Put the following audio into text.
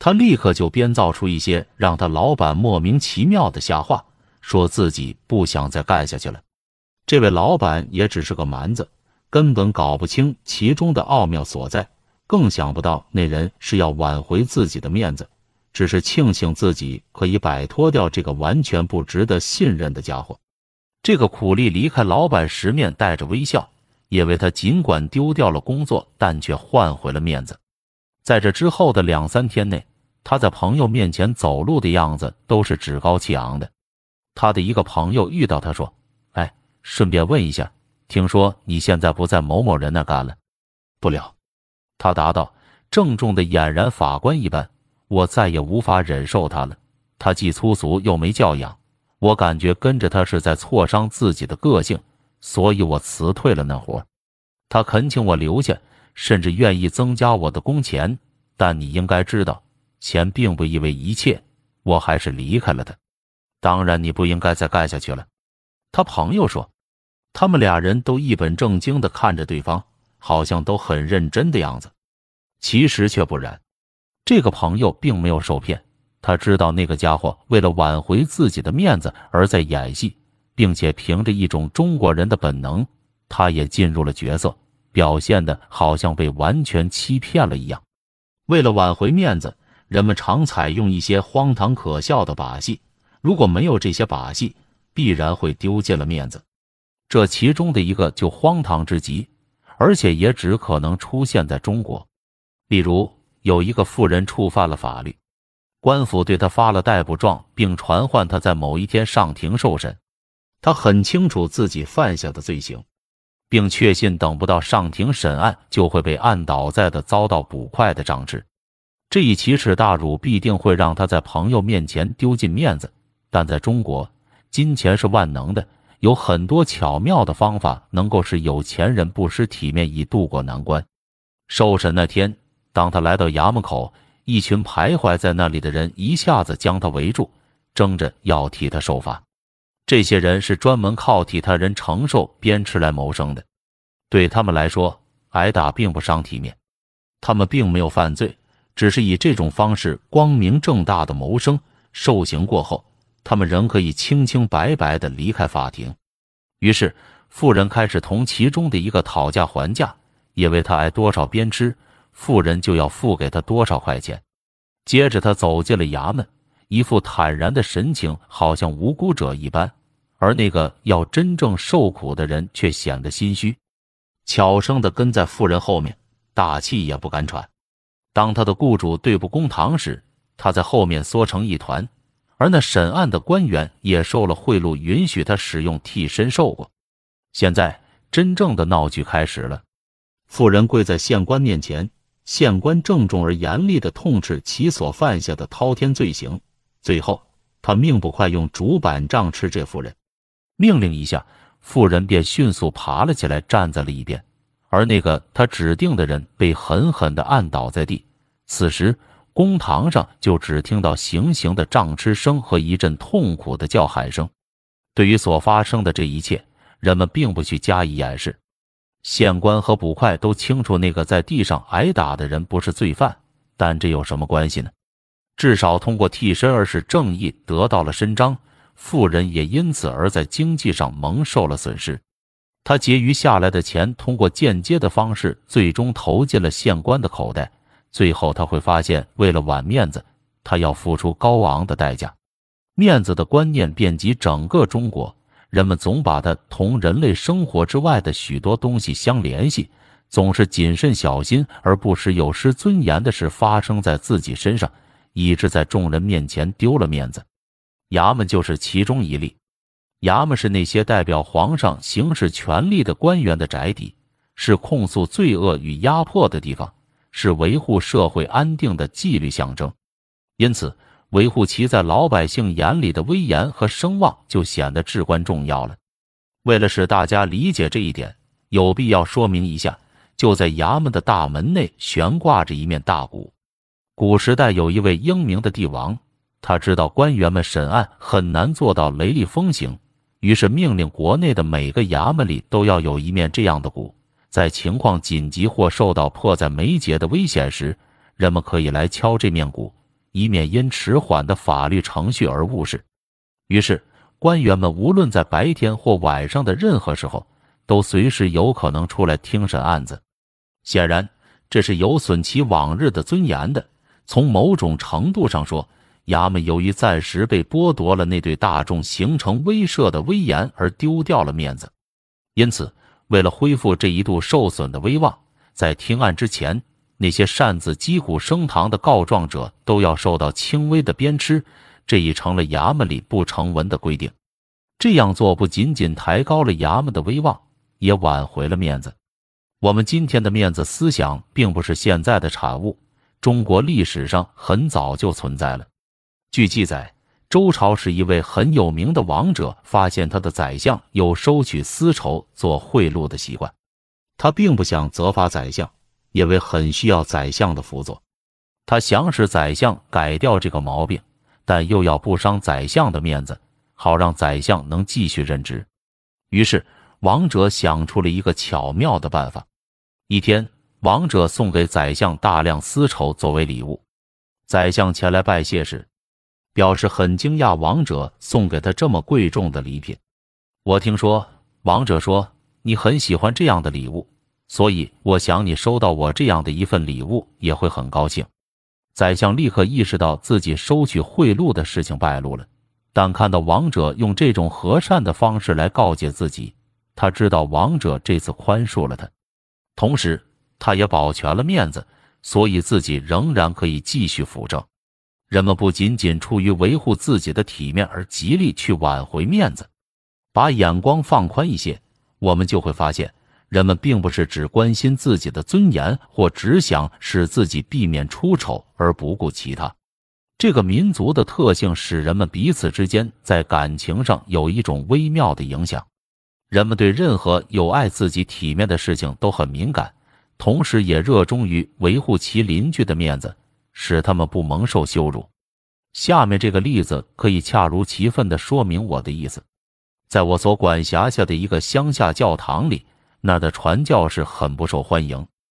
他立刻就编造出一些让他老板莫名其妙的瞎话，说自己不想再干下去了。这位老板也只是个蛮子，根本搞不清其中的奥妙所在，更想不到那人是要挽回自己的面子，只是庆幸自己可以摆脱掉这个完全不值得信任的家伙。这个苦力离开老板时，面带着微笑，因为他尽管丢掉了工作，但却换回了面子。在这之后的两三天内，他在朋友面前走路的样子都是趾高气昂的。他的一个朋友遇到他说：“哎，顺便问一下，听说你现在不在某某人那干了？”不了，他答道，郑重的俨然法官一般：“我再也无法忍受他了。他既粗俗又没教养，我感觉跟着他是在挫伤自己的个性，所以我辞退了那活。他恳请我留下。”甚至愿意增加我的工钱，但你应该知道，钱并不意味一切。我还是离开了他。当然，你不应该再干下去了。他朋友说，他们俩人都一本正经的看着对方，好像都很认真的样子。其实却不然。这个朋友并没有受骗，他知道那个家伙为了挽回自己的面子而在演戏，并且凭着一种中国人的本能，他也进入了角色。表现的好像被完全欺骗了一样。为了挽回面子，人们常采用一些荒唐可笑的把戏。如果没有这些把戏，必然会丢尽了面子。这其中的一个就荒唐之极，而且也只可能出现在中国。例如，有一个妇人触犯了法律，官府对他发了逮捕状，并传唤他在某一天上庭受审。他很清楚自己犯下的罪行。并确信等不到上庭审案，就会被按倒在的遭到捕快的杖持。这一奇耻大辱必定会让他在朋友面前丢尽面子。但在中国，金钱是万能的，有很多巧妙的方法能够使有钱人不失体面以渡过难关。受审那天，当他来到衙门口，一群徘徊在那里的人一下子将他围住，争着要替他受罚。这些人是专门靠替他人承受鞭笞来谋生的，对他们来说，挨打并不伤体面。他们并没有犯罪，只是以这种方式光明正大的谋生。受刑过后，他们仍可以清清白白的离开法庭。于是，富人开始同其中的一个讨价还价，因为他挨多少鞭笞，富人就要付给他多少块钱。接着，他走进了衙门，一副坦然的神情，好像无辜者一般。而那个要真正受苦的人却显得心虚，悄声的跟在富人后面，大气也不敢喘。当他的雇主对簿公堂时，他在后面缩成一团。而那审案的官员也受了贿赂，允许他使用替身受过。现在真正的闹剧开始了。妇人跪在县官面前，县官郑重而严厉的痛斥其所犯下的滔天罪行。最后，他命不快用竹板杖笞这妇人。命令一下，妇人便迅速爬了起来，站在了一边，而那个他指定的人被狠狠地按倒在地。此时，公堂上就只听到行刑的杖笞声和一阵痛苦的叫喊声。对于所发生的这一切，人们并不去加以掩饰。县官和捕快都清楚，那个在地上挨打的人不是罪犯，但这有什么关系呢？至少通过替身而使正义得到了伸张。富人也因此而在经济上蒙受了损失，他结余下来的钱通过间接的方式最终投进了县官的口袋。最后他会发现，为了挽面子，他要付出高昂的代价。面子的观念遍及整个中国，人们总把它同人类生活之外的许多东西相联系，总是谨慎小心，而不时有失尊严的事发生在自己身上，以致在众人面前丢了面子。衙门就是其中一例。衙门是那些代表皇上行使权力的官员的宅邸，是控诉罪恶与压迫的地方，是维护社会安定的纪律象征。因此，维护其在老百姓眼里的威严和声望就显得至关重要了。为了使大家理解这一点，有必要说明一下：就在衙门的大门内悬挂着一面大鼓。古时代有一位英明的帝王。他知道官员们审案很难做到雷厉风行，于是命令国内的每个衙门里都要有一面这样的鼓，在情况紧急或受到迫在眉睫的危险时，人们可以来敲这面鼓，以免因迟缓的法律程序而误事。于是，官员们无论在白天或晚上的任何时候，都随时有可能出来听审案子。显然，这是有损其往日的尊严的。从某种程度上说，衙门由于暂时被剥夺了那对大众形成威慑的威严，而丢掉了面子。因此，为了恢复这一度受损的威望，在听案之前，那些擅自击鼓升堂的告状者都要受到轻微的鞭笞。这已成了衙门里不成文的规定。这样做不仅仅抬高了衙门的威望，也挽回了面子。我们今天的面子思想并不是现在的产物，中国历史上很早就存在了。据记载，周朝时一位很有名的王者发现他的宰相有收取丝绸做贿赂的习惯，他并不想责罚宰相，因为很需要宰相的辅佐。他想使宰相改掉这个毛病。但又要不伤宰相的面子，好让宰相能继续任职。于是，王者想出了一个巧妙的办法。一天，王者送给宰相大量丝绸作为礼物。宰相前来拜谢时，表示很惊讶王者送给他这么贵重的礼品。我听说，王者说你很喜欢这样的礼物，所以我想你收到我这样的一份礼物也会很高兴。宰相立刻意识到自己收取贿赂的事情败露了，但看到王者用这种和善的方式来告诫自己，他知道王者这次宽恕了他，同时他也保全了面子，所以自己仍然可以继续辅政。人们不仅仅出于维护自己的体面而极力去挽回面子，把眼光放宽一些，我们就会发现。人们并不是只关心自己的尊严，或只想使自己避免出丑而不顾其他。这个民族的特性使人们彼此之间在感情上有一种微妙的影响。人们对任何有碍自己体面的事情都很敏感，同时也热衷于维护其邻居的面子，使他们不蒙受羞辱。下面这个例子可以恰如其分地说明我的意思。在我所管辖下的一个乡下教堂里。那的传教士很不受欢迎。